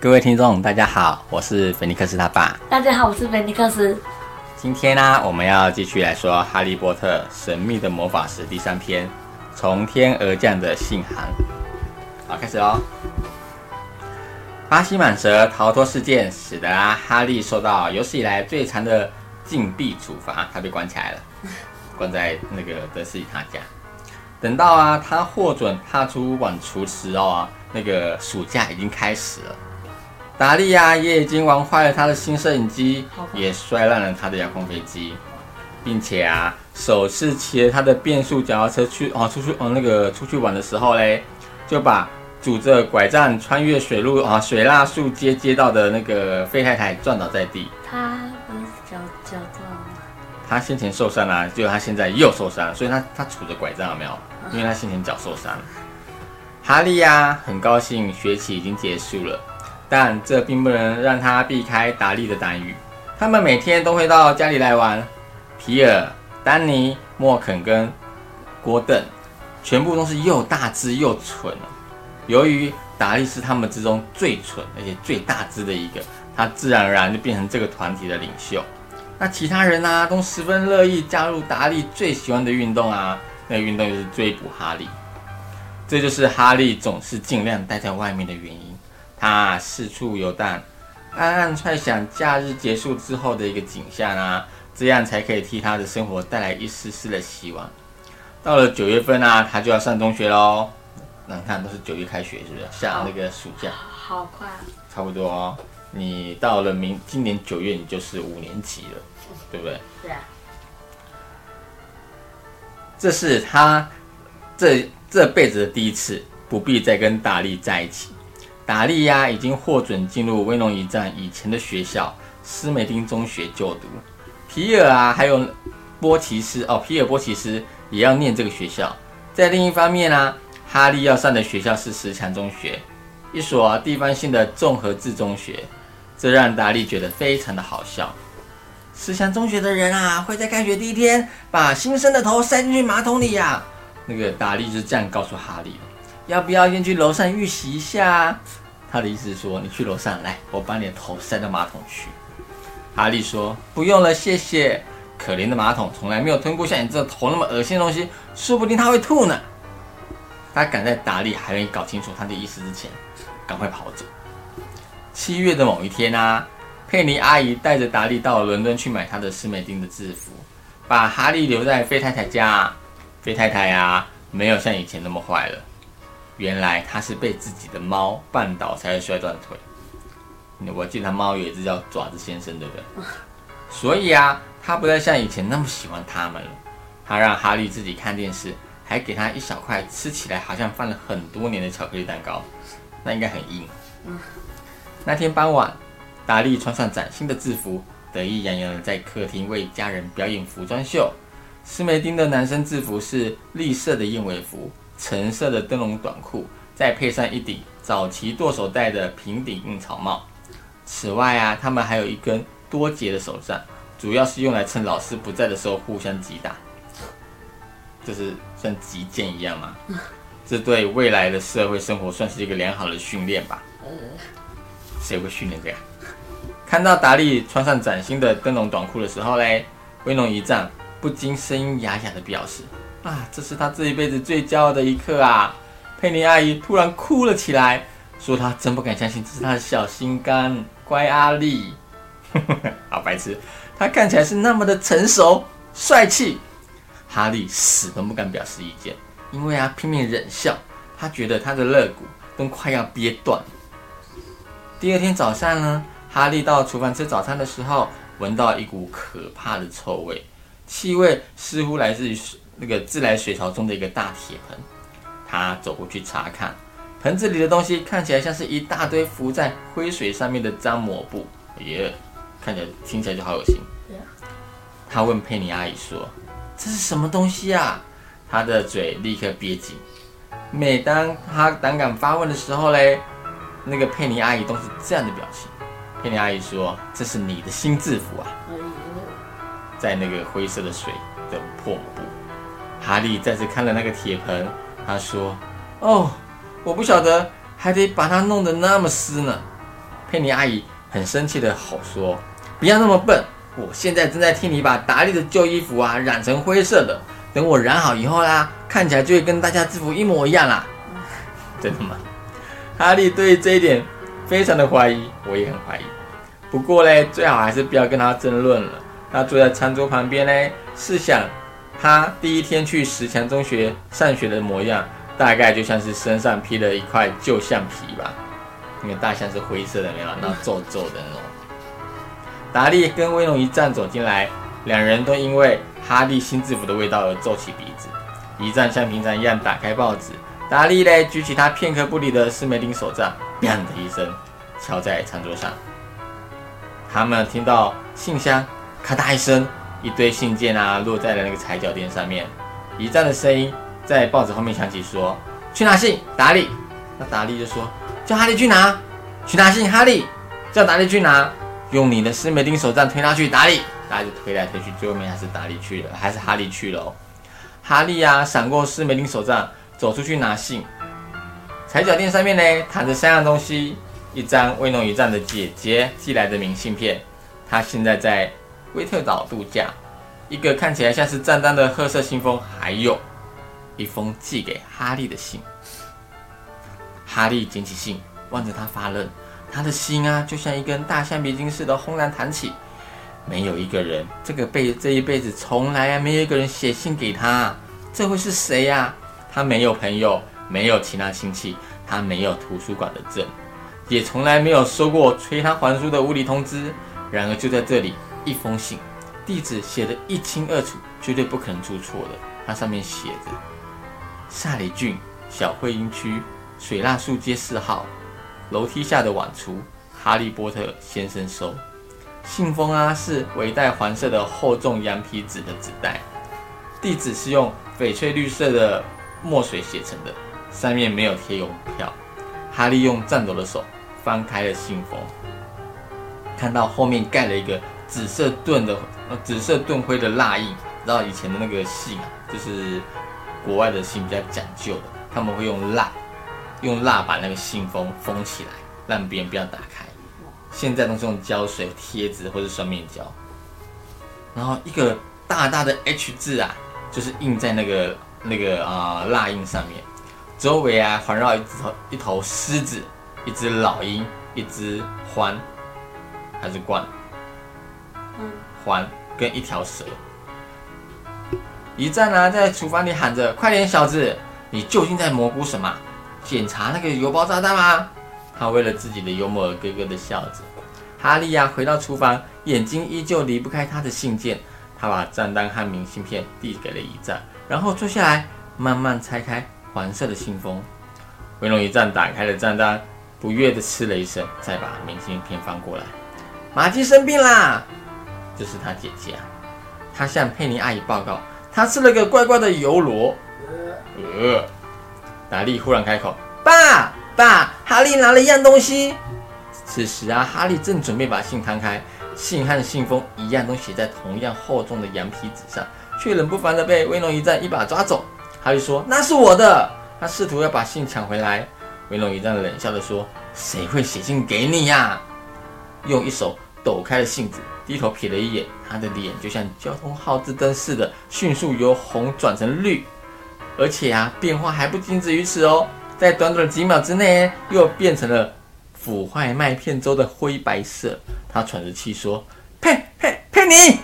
各位听众，大家好，我是菲尼克斯他爸。大家好，我是菲尼克斯。今天呢，我们要继续来说《哈利波特：神秘的魔法石》第三篇《从天而降的信函》。好，开始喽。巴西蟒蛇逃脱事件，使得啊哈利受到有史以来最长的禁闭处罚，他被关起来了，关在那个德斯里他家。等到啊，他获准踏出晚厨时哦，那个暑假已经开始了。达利亚也已经玩坏了他的新摄影机，也摔烂了他的遥控飞机，并且啊，首次骑着他的变速脚踏车去哦出去哦那个出去玩的时候嘞，就把。拄着拐杖穿越水路啊，水蜡树街街道的那个费太太撞倒在地。他不是脚脚撞吗？他先前受伤了，就他现在又受伤，所以他他拄着拐杖有没有？因为他先前脚受伤。哈利呀，很高兴学期已经结束了，但这并不能让他避开达利的单语。他们每天都会到家里来玩。皮尔、丹尼、莫肯跟郭邓，全部都是又大只又蠢。由于达利是他们之中最蠢而且最大只的一个，他自然而然就变成这个团体的领袖。那其他人呢，都十分乐意加入达利最喜欢的运动啊，那运动就是追捕哈利。这就是哈利总是尽量待在外面的原因。他四处游荡，暗暗揣想假日结束之后的一个景象啊，这样才可以替他的生活带来一丝丝的希望。到了九月份啊，他就要上中学喽。那你看，都是九月开学，是不是？下那个暑假，好快啊！差不多哦。你到了明今年九月，你就是五年级了，对不对？对啊。这是他这这辈子的第一次，不必再跟大力在一起。达利呀，已经获准进入威龙一战以前的学校斯梅丁中学就读。皮尔啊，还有波奇斯哦，皮尔波奇斯也要念这个学校。在另一方面呢？哈利要上的学校是石墙中学，一所地方性的综合制中学，这让达利觉得非常的好笑。石墙中学的人啊，会在开学第一天把新生的头塞进去马桶里呀。那个达利是这样告诉哈利的。要不要先去楼上预习一下？他的意思是说，你去楼上来，我把你的头塞到马桶去。哈利说：“不用了，谢谢。可怜的马桶从来没有吞过像你这头那么恶心的东西，说不定他会吐呢。”他赶在达利还没搞清楚他的意思之前，赶快跑走。七月的某一天啊，佩妮阿姨带着达利到伦敦去买他的斯美丁的制服，把哈利留在费太太家。费太太呀，没有像以前那么坏了。原来他是被自己的猫绊倒才会摔断腿。我记得他猫有一只叫爪子先生，对不对？所以啊，他不再像以前那么喜欢他们了。他让哈利自己看电视。还给他一小块吃起来好像放了很多年的巧克力蛋糕，那应该很硬。那天傍晚，达利穿上崭新的制服，得意洋洋的在客厅为家人表演服装秀。斯梅丁的男生制服是绿色的燕尾服，橙色的灯笼短裤，再配上一顶早期剁手戴的平顶硬草帽。此外啊，他们还有一根多节的手杖，主要是用来趁老师不在的时候互相击打。就是像击剑一样嘛，这对未来的社会生活算是一个良好的训练吧。谁会训练这样？看到达利穿上崭新的灯笼短裤的时候嘞，威龙一丈不禁声音哑哑的表示：“啊，这是他这一辈子最骄傲的一刻啊！”佩妮阿姨突然哭了起来，说：“她真不敢相信这是她的小心肝，乖阿丽。”好白痴，他看起来是那么的成熟帅气。哈利死都不敢表示意见，因为啊拼命忍笑，他觉得他的肋骨都快要憋断。第二天早上呢，哈利到厨房吃早餐的时候，闻到一股可怕的臭味，气味似乎来自于那个自来水槽中的一个大铁盆。他走过去查看，盆子里的东西看起来像是一大堆浮在灰水上面的脏抹布，耶，看起来听起来就好恶心。他问佩妮阿姨说。这是什么东西啊？他的嘴立刻憋紧。每当他胆敢发问的时候嘞，那个佩妮阿姨都是这样的表情。佩妮阿姨说：“这是你的新制服啊！”在那个灰色的水的破抹布。哈利再次看了那个铁盆，他说：“哦，我不晓得还得把它弄得那么湿呢。”佩妮阿姨很生气的吼说：“不要那么笨！我现在正在替你把达利的旧衣服啊染成灰色的，等我染好以后啦，看起来就会跟大家制服一模一样啦。”真的吗？哈利对这一点非常的怀疑，我也很怀疑。不过嘞，最好还是不要跟他争论了。他坐在餐桌旁边呢，试想他第一天去石墙中学上学的模样，大概就像是身上披了一块旧橡皮吧。因为大象是灰色的，没有，然后皱皱的那种。达利跟威龙一站走进来，两人都因为哈利新制服的味道而皱起鼻子。一站像平常一样打开报纸，达利嘞举起他片刻不离的斯梅林手杖，砰的一声敲在餐桌上。他们听到信箱。咔嗒一声，一堆信件啊落在了那个踩脚垫上面。一站的声音在报纸后面响起，说：“去拿信，达利。”那达利就说：“叫哈利去拿，去拿信。”哈利叫达利去拿，用你的斯梅丁手杖推他去。达利，大家就推来推去，最后面还是达利去了，还是哈利去了哦。哈利呀，闪过斯梅丁手杖，走出去拿信。踩脚垫上面呢，躺着三样东西：一张威农一站的姐姐寄来的明信片，他现在在。威特岛度假，一个看起来像是战单的褐色信封，还有一封寄给哈利的信。哈利捡起信，望着他发愣。他的心啊，就像一根大橡皮筋似的轰然弹起。没有一个人，这个辈这一辈子从来，没有一个人写信给他。这会是谁呀？他没有朋友，没有其他亲戚，他没有图书馆的证，也从来没有收过催他还书的无理通知。然而就在这里。一封信，地址写得一清二楚，绝对不可能出错的。它上面写着：萨里郡小会阴区水蜡树街四号楼梯下的晚厨哈利波特先生收。信封啊是尾带黄色的厚重羊皮纸的纸袋，地址是用翡翠绿色的墨水写成的，上面没有贴邮票。哈利用颤抖的手翻开了信封，看到后面盖了一个。紫色盾的呃，紫色盾徽的蜡印，然后以前的那个信啊，就是国外的信比较讲究的，他们会用蜡，用蜡把那个信封封起来，让别人不要打开。现在都是用胶水、贴纸或者双面胶。然后一个大大的 H 字啊，就是印在那个那个啊蜡印上面，周围啊环绕一头一头狮子，一只老鹰，一只獾，还是鹳。环跟一条蛇，一战呢在厨房里喊着：“快点，小子，你究竟在蘑菇什么？检查那个油包炸弹吗？”他为了自己的幽默而咯咯的笑着。哈利呀回到厨房，眼睛依旧离不开他的信件。他把账单和明信片递给了一战，然后坐下来慢慢拆开黄色的信封。威龙一战打开了账单，不悦的嗤了一声，再把明信片翻过来。马基生病啦！这是他姐姐啊，他向佩妮阿姨报告，他吃了个怪怪的油螺。呃，达利忽然开口：“爸爸，哈利拿了一样东西。”此时啊，哈利正准备把信摊开，信和信封一样，都写在同样厚重的羊皮纸上，却冷不防的被威龙一战一把抓走。哈利说：“那是我的。”他试图要把信抢回来。威龙一战冷笑的说：“谁会写信给你呀？”用一手抖开了信纸。低头瞥了一眼，他的脸就像交通号志灯似的，迅速由红转成绿，而且啊，变化还不仅止于此哦，在短短几秒之内，又变成了腐坏麦片粥的灰白色。他喘着气说：“佩佩佩妮！”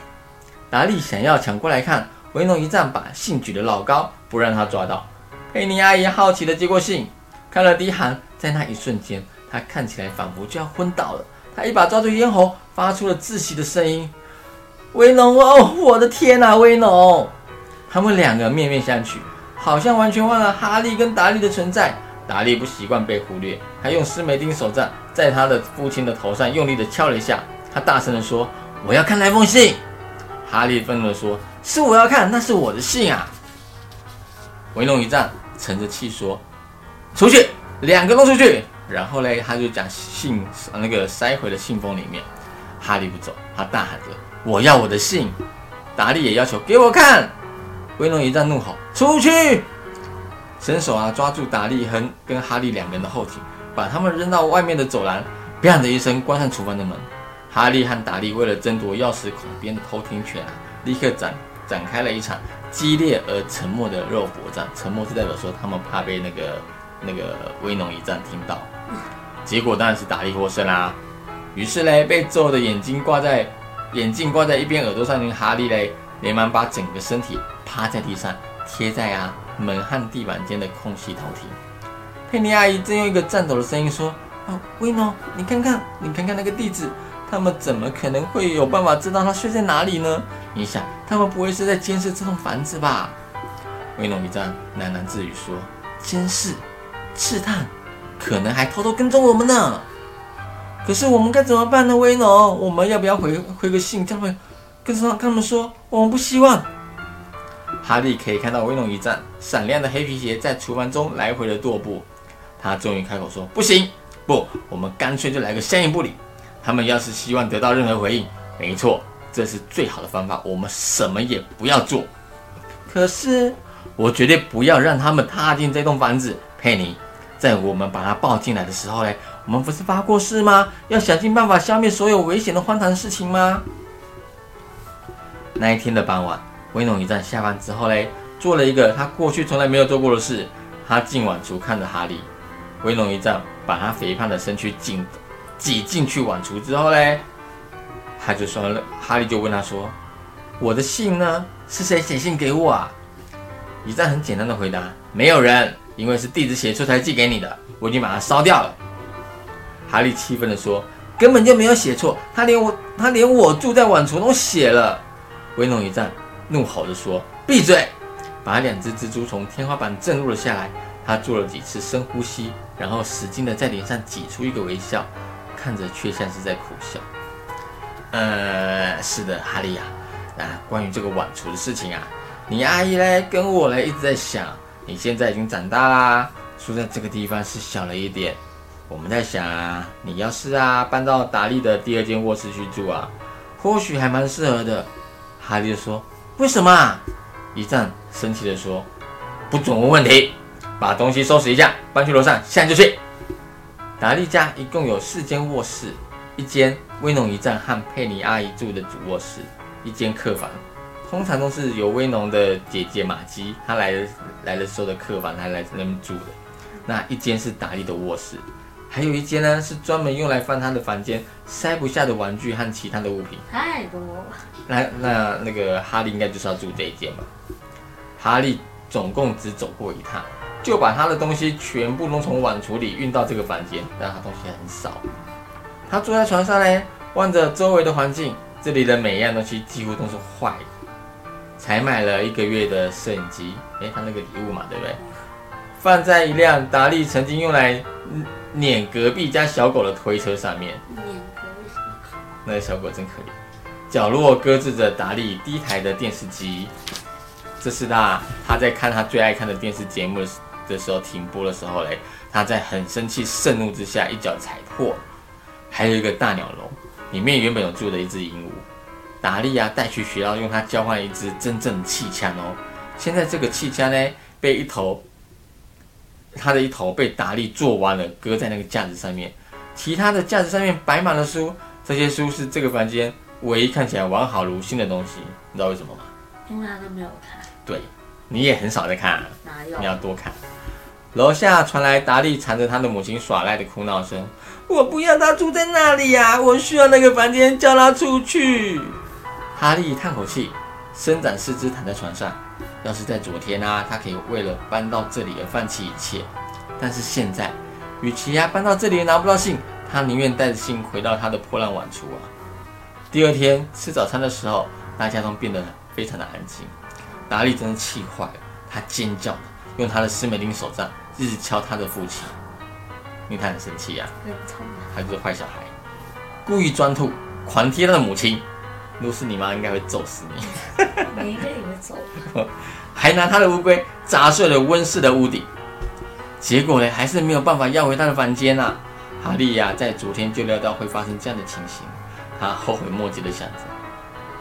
达利想要抢过来看，维农一站把信举得老高，不让他抓到。佩妮阿姨好奇的接过信，看了第一行，在那一瞬间，她看起来仿佛就要昏倒了。他一把抓住咽喉，发出了窒息的声音。威农哦，我的天哪，威农！他们两个面面相觑，好像完全忘了哈利跟达利的存在。达利不习惯被忽略，还用斯梅丁手杖在他的父亲的头上用力的敲了一下。他大声的说：“我要看那封信。”哈利愤怒的说：“是我要看，那是我的信啊！”威龙一战，沉着气说：“出去，两个都出去。”然后嘞，他就将信那个塞回了信封里面。哈利不走，他大喊着：“我要我的信！”达利也要求：“给我看！”威龙一战怒吼：“出去！”伸手啊，抓住达利和跟哈利两个人的后颈，把他们扔到外面的走廊。砰的一声关上厨房的门。哈利和达利为了争夺钥匙孔边的偷听权啊，立刻展展开了一场激烈而沉默的肉搏战。沉默是代表说他们怕被那个那个威农一战听到。结果当然是达利获胜啦。于是嘞，被揍的眼睛挂在眼镜挂在一边耳朵上的哈利嘞，连忙把整个身体趴在地上，贴在啊门和地板间的空隙偷听。佩妮阿姨正用一个颤抖的声音说：“哦，威诺，你看看，你看看那个地址。”他们怎么可能会有办法知道他睡在哪里呢？你想，他们不会是在监视这栋房子吧？威诺一战喃喃自语说：“监视、刺探，可能还偷偷跟踪我们呢。可是我们该怎么办呢？威农，我们要不要回回个信，他们跟上他们说我们不希望？”哈利可以看到威农一站闪亮的黑皮鞋在厨房中来回的踱步。他终于开口说：“不行，不，我们干脆就来个相应不理。”他们要是希望得到任何回应，没错，这是最好的方法。我们什么也不要做。可是，我绝对不要让他们踏进这栋房子。佩妮，在我们把他抱进来的时候嘞，我们不是发过誓吗？要想尽办法消灭所有危险的荒唐事情吗？那一天的傍晚，威农一战下班之后嘞，做了一个他过去从来没有做过的事。他进晚厨看着哈利。威农一战把他肥胖的身躯紧。挤进去晚厨之后嘞，他就说了，哈利就问他说：“我的信呢？是谁写信给我啊？”一战很简单的回答：“没有人，因为是地址写错才寄给你的，我已经把它烧掉了。”哈利气愤的说：“根本就没有写错，他连我他连我住在晚厨都写了。”威龙一战怒吼着说：“闭嘴！”把两只蜘蛛从天花板震落了下来。他做了几次深呼吸，然后使劲的在脸上挤出一个微笑。看着却像是在苦笑。呃，是的，哈利呀，啊，关于这个晚厨的事情啊，你阿姨嘞跟我嘞一直在想，你现在已经长大啦，住在这个地方是小了一点。我们在想啊，你要是啊搬到达利的第二间卧室去住啊，或许还蛮适合的。哈利就说：“为什么？”一战生气的说：“不准问问题，把东西收拾一下，搬去楼上，现在就去。”达利家一共有四间卧室，一间威农一战和佩妮阿姨住的主卧室，一间客房，通常都是由威农的姐姐玛姬她来来的时候的客房，她来那边住的。那一间是达利的卧室，还有一间呢是专门用来放他的房间塞不下的玩具和其他的物品。太多。那那那个哈利应该就是要住这一间吧？哈利总共只走过一趟。就把他的东西全部都从碗橱里运到这个房间，但他东西很少。他坐在床上呢，望着周围的环境，这里的每一样东西几乎都是坏的。才买了一个月的摄影机，诶，他那个礼物嘛，对不对？放在一辆达利曾经用来撵隔壁家小狗的推车上面。撵隔壁。那个小狗真可怜。角落搁置着达利第一台的电视机，这是他他在看他最爱看的电视节目的。的时候停播的时候嘞，他在很生气、盛怒之下一脚踩破。还有一个大鸟笼，里面原本有住的一只鹦鹉，达利亚带去学校用它交换一支真正的气枪哦。现在这个气枪呢，被一头，它的一头被达利做完了，搁在那个架子上面。其他的架子上面摆满了书，这些书是这个房间唯一看起来完好如新的东西。你知道为什么吗？因为他都没有看。对，你也很少在看。哪有？你要多看。楼下传来达利缠着他的母亲耍赖的哭闹声。我不要他住在那里呀！我需要那个房间，叫他出去。哈利叹口气，伸展四肢躺在床上。要是在昨天啊，他可以为了搬到这里而放弃一切。但是现在，与其啊搬到这里拿不到信，他宁愿带着信回到他的破烂碗橱啊。第二天吃早餐的时候，大家都变得非常的安静。达利真的气坏了，他尖叫着用他的斯美林手杖。一直敲他的父亲，因为他很生气呀，他就是坏小孩，故意钻吐，狂踢他的母亲。如果是你妈，应该会揍死你。你应该也会揍。还拿他的乌龟砸碎了温室的屋顶。结果呢，还是没有办法要回他的房间呐。哈利呀，在昨天就料到会发生这样的情形，他后悔莫及的想着，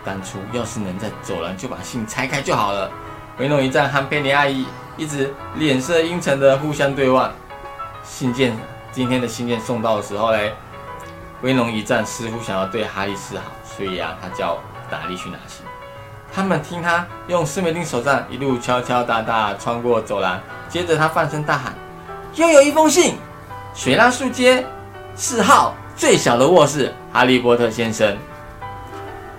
当初要是能在走廊就把信拆开就好了。维诺一战和佩妮阿姨。一直脸色阴沉的互相对望。信件今天的信件送到的时候嘞，威龙一战似乎想要对哈利示好，所以啊，他叫达利去拿信。他们听他用斯梅丁手杖一路敲敲打打穿过走廊，接着他放声大喊：“又有一封信！水拉树街四号最小的卧室，哈利波特先生。”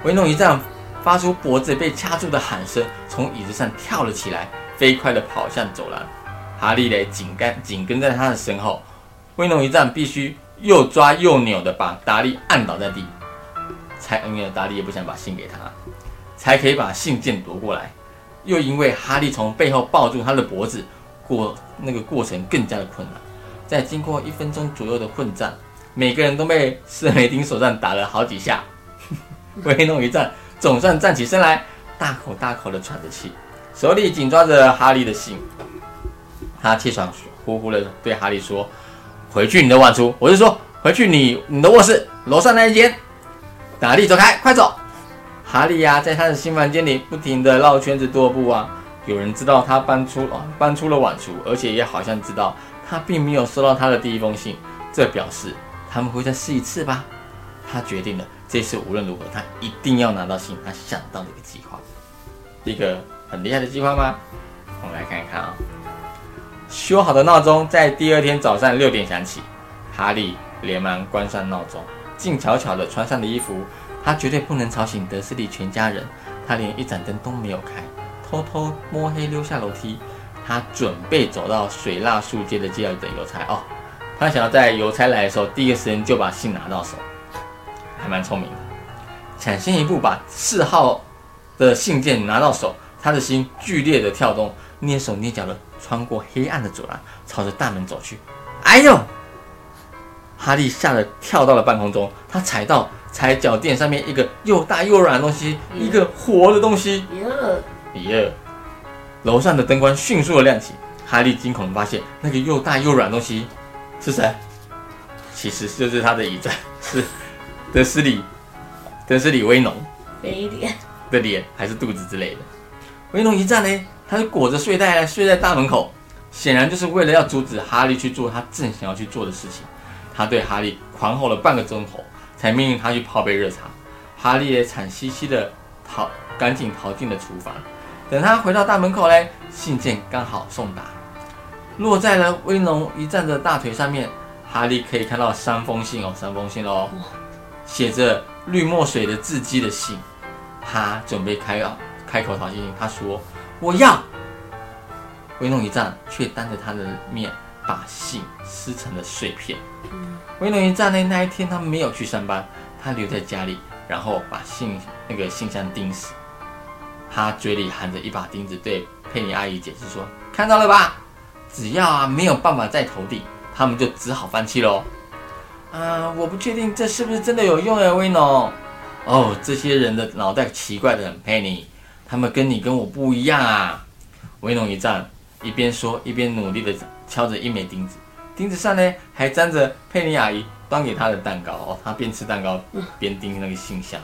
威龙一战发出脖子被掐住的喊声，从椅子上跳了起来，飞快地跑向走廊。哈利嘞紧跟紧跟在他的身后。威龙一战必须又抓又扭的把达利按倒在地，才因为达利也不想把信给他，才可以把信件夺过来。又因为哈利从背后抱住他的脖子，过那个过程更加的困难。在经过一分钟左右的混战，每个人都被斯梅丁手上打了好几下。威弄一战总算站起身来，大口大口的喘着气，手里紧抓着哈利的信。他气喘呼呼的对哈利说。回去你的晚厨，我是说，回去你你的卧室楼上那一间。达利，走开，快走！哈利呀，在他的新房间里不停的绕圈子踱步啊。有人知道他搬出啊，搬出了晚厨，而且也好像知道他并没有收到他的第一封信，这表示他们会再试一次吧。他决定了，这次无论如何，他一定要拿到信。他想到了一个计划，一个很厉害的计划吗？我们来看一看啊。修好的闹钟在第二天早上六点响起，哈利连忙关上闹钟，静悄悄地穿上了衣服。他绝对不能吵醒德斯利全家人。他连一盏灯都没有开，偷偷摸黑溜下楼梯。他准备走到水蜡树街的街要等邮差哦。他想要在邮差来的时候，第一个时间就把信拿到手，还蛮聪明的。抢先一步把四号的信件拿到手，他的心剧烈的跳动，蹑手蹑脚的。穿过黑暗的走廊，朝着大门走去。哎呦！哈利吓得跳到了半空中，他踩到踩脚垫上面一个又大又软的东西，一个活的东西。耶！楼上的灯光迅速的亮起，哈利惊恐的发现那个又大又软的东西是谁？其实就是他的椅子，是德斯里，德斯里威农。没脸的脸还是肚子之类的？威农一站呢？他就裹着睡袋睡在大门口，显然就是为了要阻止哈利去做他正想要去做的事情。他对哈利狂吼了半个钟头，才命令他去泡杯热茶。哈利也惨兮兮的逃，赶紧逃进了厨房。等他回到大门口嘞，信件刚好送达，落在了威龙一站的大腿上面。哈利可以看到三封信哦，三封信哦，写着绿墨水的字迹的信。他准备开啊开口讨信，他说。我要，威农一战却当着他的面把信撕成了碎片。威农一战呢？那一天他没有去上班，他留在家里，然后把信那个信箱钉死。他嘴里含着一把钉子，对佩妮阿姨解释说：“看到了吧？只要啊没有办法再投递，他们就只好放弃喽。”啊，我不确定这是不是真的有用呀，威农。哦，这些人的脑袋奇怪的很，佩妮。他们跟你跟我不一样啊！维农一站，一边说一边努力的敲着一枚钉子，钉子上呢还粘着佩妮阿姨端给他的蛋糕哦。他边吃蛋糕边钉那个信箱。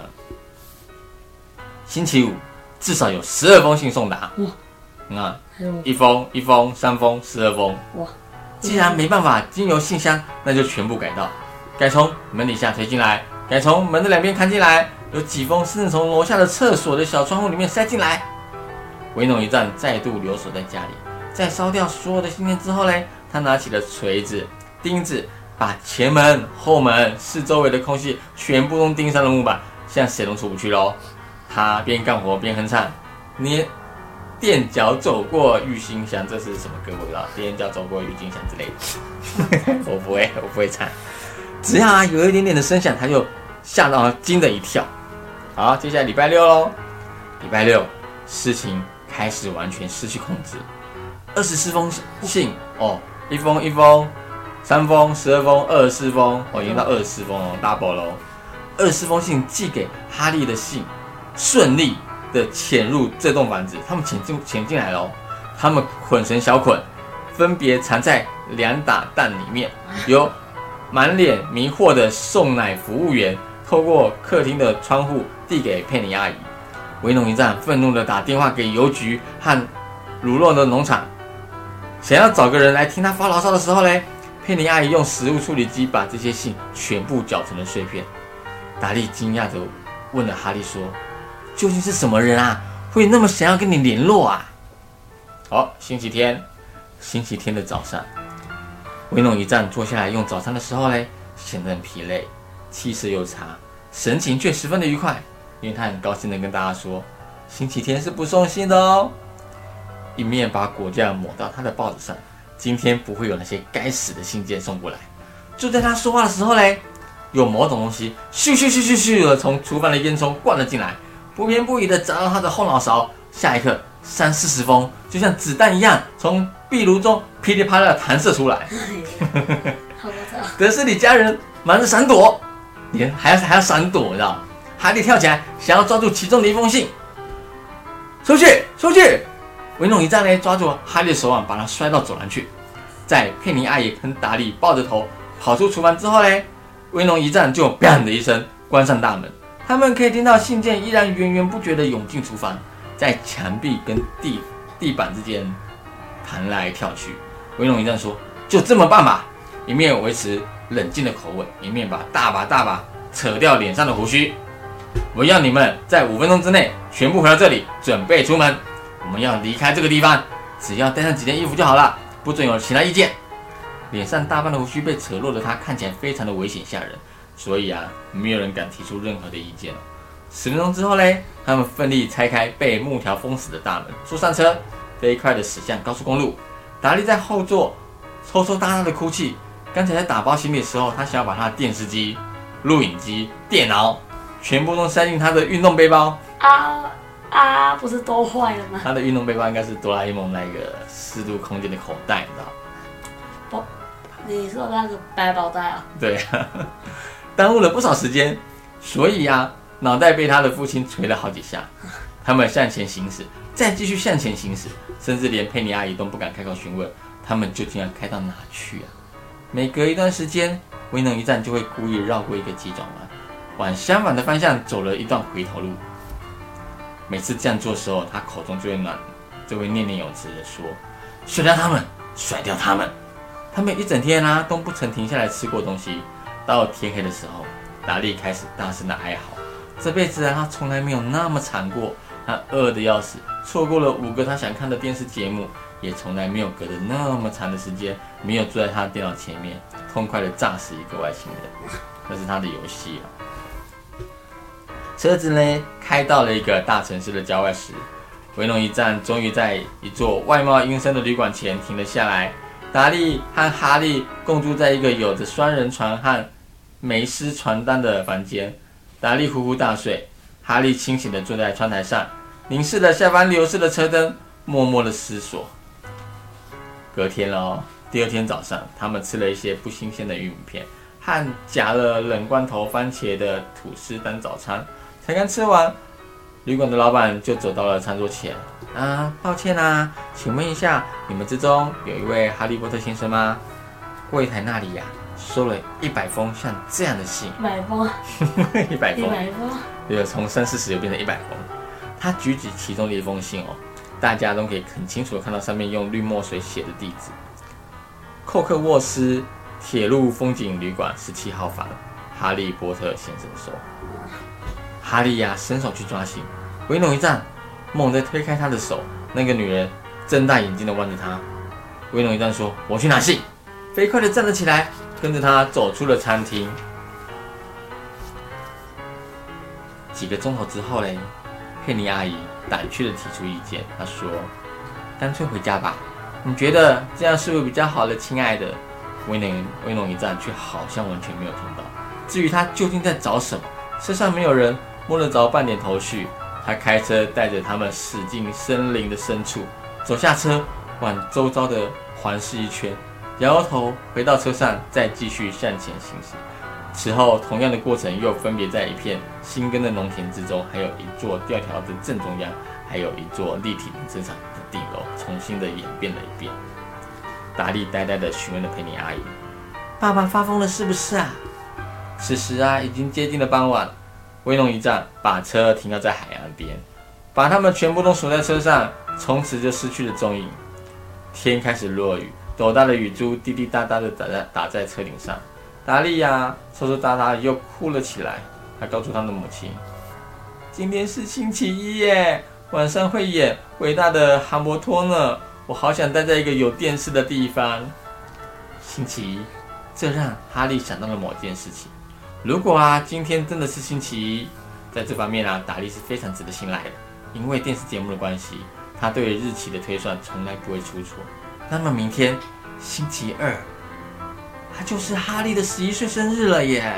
星期五至少有十二封信送达。哇！你，一封一封三封十二封。哇！既然没办法经由信箱，那就全部改道，改从门底下推进来，改从门的两边看进来。有几封甚至从楼下的厕所的小窗户里面塞进来。维农一战再度留守在家里，在烧掉所有的信件之后呢，他拿起了锤子、钉子，把前门、后门、四周围的空隙全部都钉上了木板，现在谁都出不去喽。他边干活边哼唱：“你垫脚走过郁金香，这是什么歌？我不知道。垫脚走过郁金香之类的，我不会，我不会唱。只要啊有一点点的声响，他就吓到惊的一跳。好，接下来礼拜六喽。礼拜六，事情开始完全失去控制。二十四封信哦，一封一封，三封，十二封，二十四封，哦，已经到二十四封哦，double 喽。二十四封信寄给哈利的信，顺利的潜入这栋房子。他们潜进潜进来了，他们捆成小捆，分别藏在两打蛋里面。有满脸迷惑的送奶服务员。透过客厅的窗户递给佩妮阿姨，维农一战愤怒地打电话给邮局和卤肉的农场，想要找个人来听他发牢骚的时候嘞，佩妮阿姨用食物处理机把这些信全部搅成了碎片。达利惊讶地问了哈利说：“究竟是什么人啊，会那么想要跟你联络啊？”好，星期天，星期天的早上，威农一站坐下来用早餐的时候嘞，显得很疲累，气色又差，神情却十分的愉快，因为他很高兴的跟大家说：“星期天是不送信的哦。”一面把果酱抹到他的报纸上，今天不会有那些该死的信件送过来。就在他说话的时候嘞，有某种东西咻咻咻咻咻的从厨房的烟囱灌了进来，不偏不倚的砸到他的后脑勺。下一刻，三四十封就像子弹一样从壁炉中噼里啪啦的弹射出来。德斯里家人忙着闪躲，连还要还要闪躲，你知道？哈利跳起来想要抓住其中的一封信，出去，出去！维农一战呢，抓住哈利的手腕，把他摔到走廊去。在佩妮阿姨跟达利抱着头跑出厨房之后呢，威龙一战就砰的一声关上大门。他们可以听到信件依然源源不绝地涌进厨房，在墙壁跟地地板之间弹来跳去。威龙一战说：“就这么办吧。”一面维持冷静的口吻，一面把大把大把扯掉脸上的胡须。我要你们在五分钟之内全部回到这里，准备出门。我们要离开这个地方，只要带上几件衣服就好了，不准有其他意见。脸上大半的胡须被扯落的他看起来非常的危险吓人，所以啊，没有人敢提出任何的意见。十分钟之后嘞，他们奋力拆开被木条封死的大门，坐上车，飞快的驶向高速公路。达利在后座抽抽搭搭的哭泣。刚才在打包行李的时候，他想要把他的电视机、录影机、电脑全部都塞进他的运动背包。啊啊，不是都坏了吗？他的运动背包应该是哆啦 A 梦那个四度空间的口袋，你知道？你说那个百宝袋啊？对，耽误了不少时间，所以呀、脑袋被他的父亲捶了好几下。他们向前行驶，再继续向前行驶，甚至连佩妮阿姨都不敢开口询问他们究竟要开到哪去啊！每隔一段时间，威能一站就会故意绕过一个急转弯，往相反的方向走了一段回头路。每次这样做的时候，他口中就会暖，就会念念有词的说：“甩掉他们，甩掉他们。”他们一整天啊都不曾停下来吃过东西。到天黑的时候，达利开始大声的哀嚎。这辈子啊，他从来没有那么惨过。他饿得要死，错过了五个他想看的电视节目，也从来没有隔着那么长的时间没有坐在他的电脑前面，痛快的炸死一个外星人。那是他的游戏。车子呢开到了一个大城市的郊外时，维农一站终于在一座外貌阴森的旅馆前停了下来。达利和哈利共住在一个有着双人床和梅丝床单的房间。达利呼呼大睡，哈利清醒地坐在窗台上，凝视着下方流逝的车灯，默默地思索。隔天哦，第二天早上，他们吃了一些不新鲜的玉米片和夹了冷罐头番茄的吐司当早餐。才刚吃完，旅馆的老板就走到了餐桌前。啊，抱歉啊，请问一下，你们之中有一位哈利波特先生吗？柜台那里呀、收了一百封像这样的信，一百封，一百封，一百封，对，从三四十就变成一百封。他举起其中的一封信哦，大家都可以很清楚的看到上面用绿墨水写的地址：寇克沃斯铁路风景旅馆十七号房，哈利波特先生说。哈利呀、伸手去抓信，维农一站，猛地推开他的手，那个女人睁大眼睛的望着他。维农一站说：“我去拿信。”飞快的站了起来，跟着他走出了餐厅。几个钟头之后嘞，佩妮阿姨胆怯的提出意见，他说：“干脆回家吧，你觉得这样是不是比较好的，亲爱的？”威农威农一站却好像完全没有听到。至于他究竟在找什么，车上没有人摸得着半点头绪。他开车带着他们驶进森林的深处，走下车，往周遭的环视一圈，摇摇头，回到车上，再继续向前行驶。此后，同样的过程又分别在一片新耕的农田之中，还有一座吊桥的正中央，还有一座立体停车场的顶楼，重新的演变了一遍。达利呆呆的询问了佩妮阿姨：“爸爸发疯了是不是啊？”此时啊，已经接近了傍晚。威龙一站，把车停靠在海岸边，把他们全部都锁在车上，从此就失去了踪影。天开始落雨，斗大的雨珠滴滴答答的打在打在车顶上。达利呀，抽抽搭搭又哭了起来。他告诉他的母亲：“今天是星期一耶，晚上会演《伟大的哈摩托》呢。我好想待在一个有电视的地方。”星期一，这让哈利想到了某件事情。如果啊，今天真的是星期一，在这方面啊，达利是非常值得信赖的，因为电视节目的关系，他对日期的推算从来不会出错。那么明天星期二，他就是哈利的十一岁生日了耶！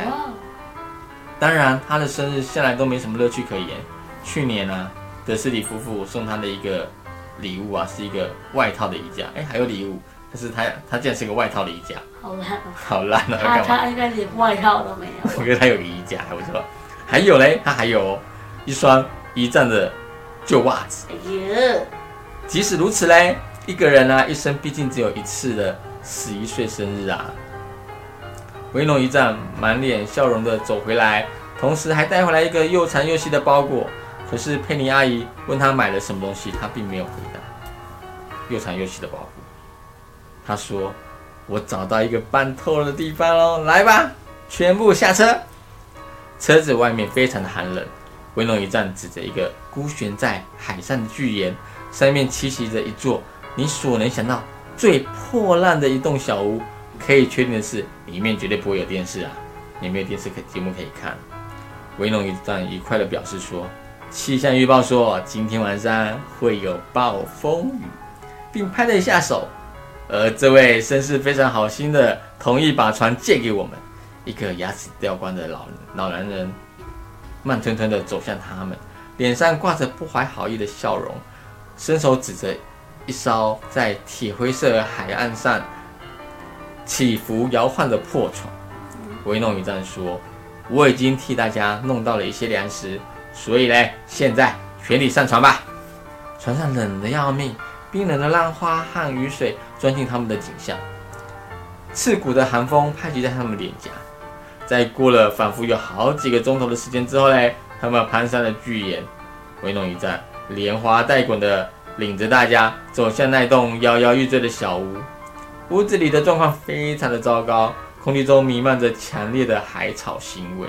当然，他的生日向来都没什么乐趣可言。去年呢，德斯里夫妇送他的一个礼物啊，是一个外套的衣架。哎，还有礼物，但是他他竟然是个外套的衣架，好烂哦！好烂啊！他他应该连外套都没有。我觉得他有个衣架还不错。还有嘞，他还有一双一战的旧袜子。哎呀！即使如此嘞，一个人啊，一生毕竟只有一次的十一岁生日啊。威龙一战满脸笑容的走回来，同时还带回来一个又长又细的包裹。可是佩妮阿姨问他买了什么东西，他并没有回答。又长又细的包裹，他说：“我找到一个半透的地方喽，来吧，全部下车。”车子外面非常的寒冷。威龙一站指着一个孤悬在海上的巨岩，上面栖息着一座你所能想到最破烂的一栋小屋。可以确定的是，里面绝对不会有电视啊，也没有电视可节目可以看。威龙一段愉快的表示说：“气象预报说今天晚上会有暴风雨，并拍了一下手。而这位绅士非常好心的同意把船借给我们。一个牙齿掉光的老老男人慢吞吞的走向他们，脸上挂着不怀好意的笑容，伸手指着一艘在铁灰色海岸上。”起伏摇晃的破船，维诺一战说：“我已经替大家弄到了一些粮食，所以嘞，现在全体上船吧。”船上冷得要命，冰冷的浪花和雨水钻进他们的颈项，刺骨的寒风拍击在他们脸颊。在过了仿佛有好几个钟头的时间之后嘞，他们攀上了巨岩。维诺一战连滑带滚的领着大家走向那栋摇摇欲坠的小屋。屋子里的状况非常的糟糕，空气中弥漫着强烈的海草腥味，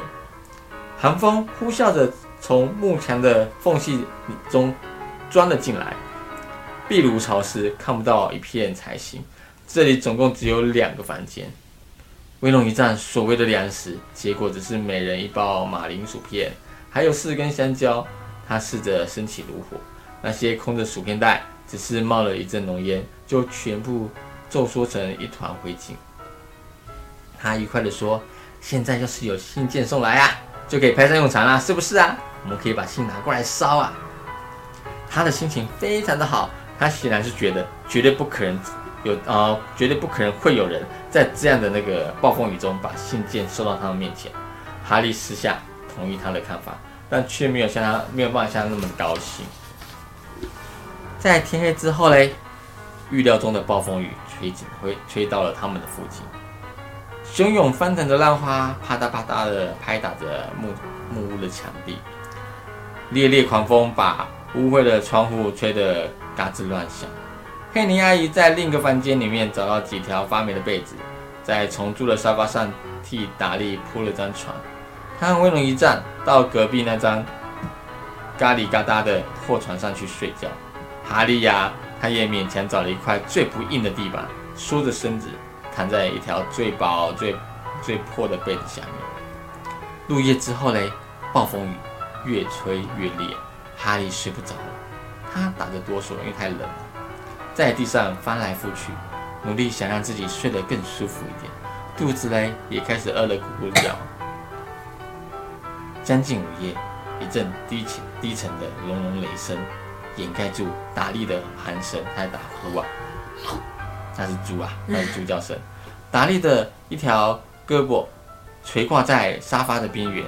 寒风呼啸着从木墙的缝隙中钻了进来，壁炉潮湿，看不到一片才行。这里总共只有两个房间。威龙一战所谓的粮食，结果只是每人一包马铃薯片，还有四根香蕉。他试着升起炉火，那些空的薯片袋只是冒了一阵浓烟，就全部。皱缩成一团灰烬。他愉快地说：“现在要是有信件送来啊，就可以派上用场了，是不是啊？我们可以把信拿过来烧啊。”他的心情非常的好，他显然是觉得绝对不可能有啊，绝对不可能会有人在这样的那个暴风雨中把信件送到他们面前。哈利私下同意他的看法，但却没有像他没有办法像他那么高兴。在天黑之后嘞，预料中的暴风雨。吹紧，会吹到了他们的附近。汹涌翻腾的浪花啪嗒啪嗒的拍打着木木屋的墙壁，烈烈狂风把污秽的窗户吹得嘎吱乱响。佩妮阿姨在另一个房间里面找到几条发霉的被子，在重蛀的沙发上替达利铺了张床。她和威龙一站到隔壁那张咖喱嘎哒的破床上去睡觉。哈利呀。他也勉强找了一块最不硬的地板，缩着身子躺在一条最薄、最最破的被子下面。入夜之后嘞，暴风雨越吹越烈，哈利睡不着了。他打着哆嗦，因为太冷了，在地上翻来覆去，努力想让自己睡得更舒服一点。肚子嘞也开始饿得咕咕叫。将近午夜，一阵低沉低沉的隆隆雷声。掩盖住达利的鼾声，他在打呼啊，那是猪啊，那是猪叫声。达利的一条胳膊垂挂在沙发的边缘，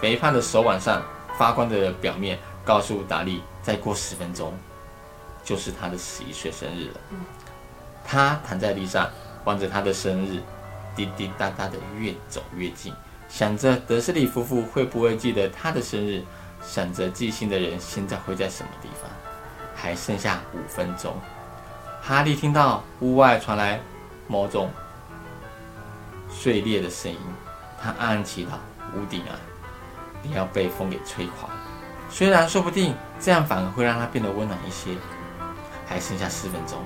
肥胖的手腕上发光的表面告诉达利，再过十分钟就是他的十一岁生日了。他躺在地上，望着他的生日，滴滴答答的越走越近，想着德斯里夫妇会不会记得他的生日，想着寄信的人现在会在什么地方。还剩下五分钟，哈利听到屋外传来某种碎裂的声音。他暗暗祈祷，屋顶啊，不要被风给吹垮。虽然说不定这样反而会让他变得温暖一些。还剩下四分钟，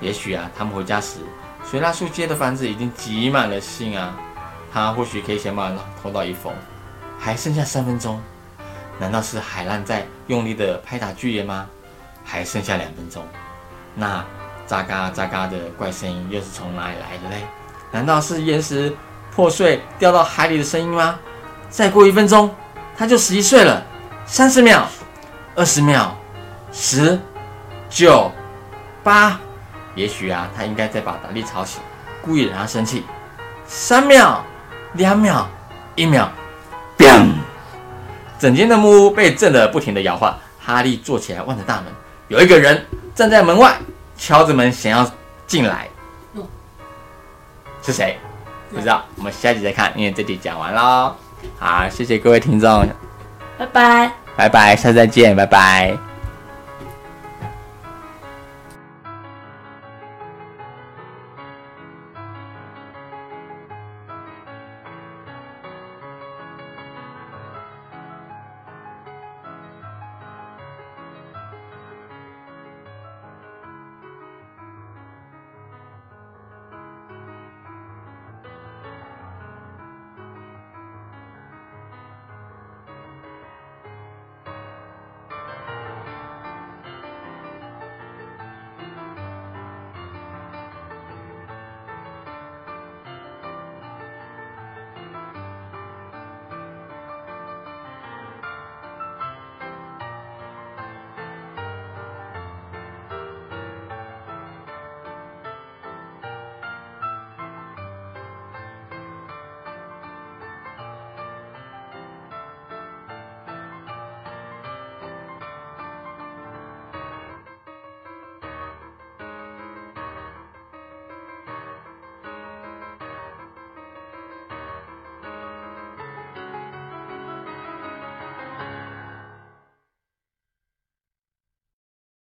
也许啊，他们回家时，水蜡树街的房子已经挤满了信啊。他或许可以先帮偷到一封。还剩下三分钟，难道是海浪在用力的拍打巨岩吗？还剩下两分钟，那喳嘎喳嘎的怪声音又是从哪里来的嘞？难道是岩石破碎掉到海里的声音吗？再过一分钟，他就十一岁了。三十秒，二十秒，十，九。八，也许啊，他应该再把达利吵醒，故意让他生气。三秒，两秒，一秒 biu 整间的木屋被震得不停的摇晃。哈利坐起来，望着大门，有一个人站在门外，敲着门想要进来。是谁？不知道。我们下集再看，因为这集讲完喽。好，谢谢各位听众，拜拜，拜拜，下次再见，拜拜。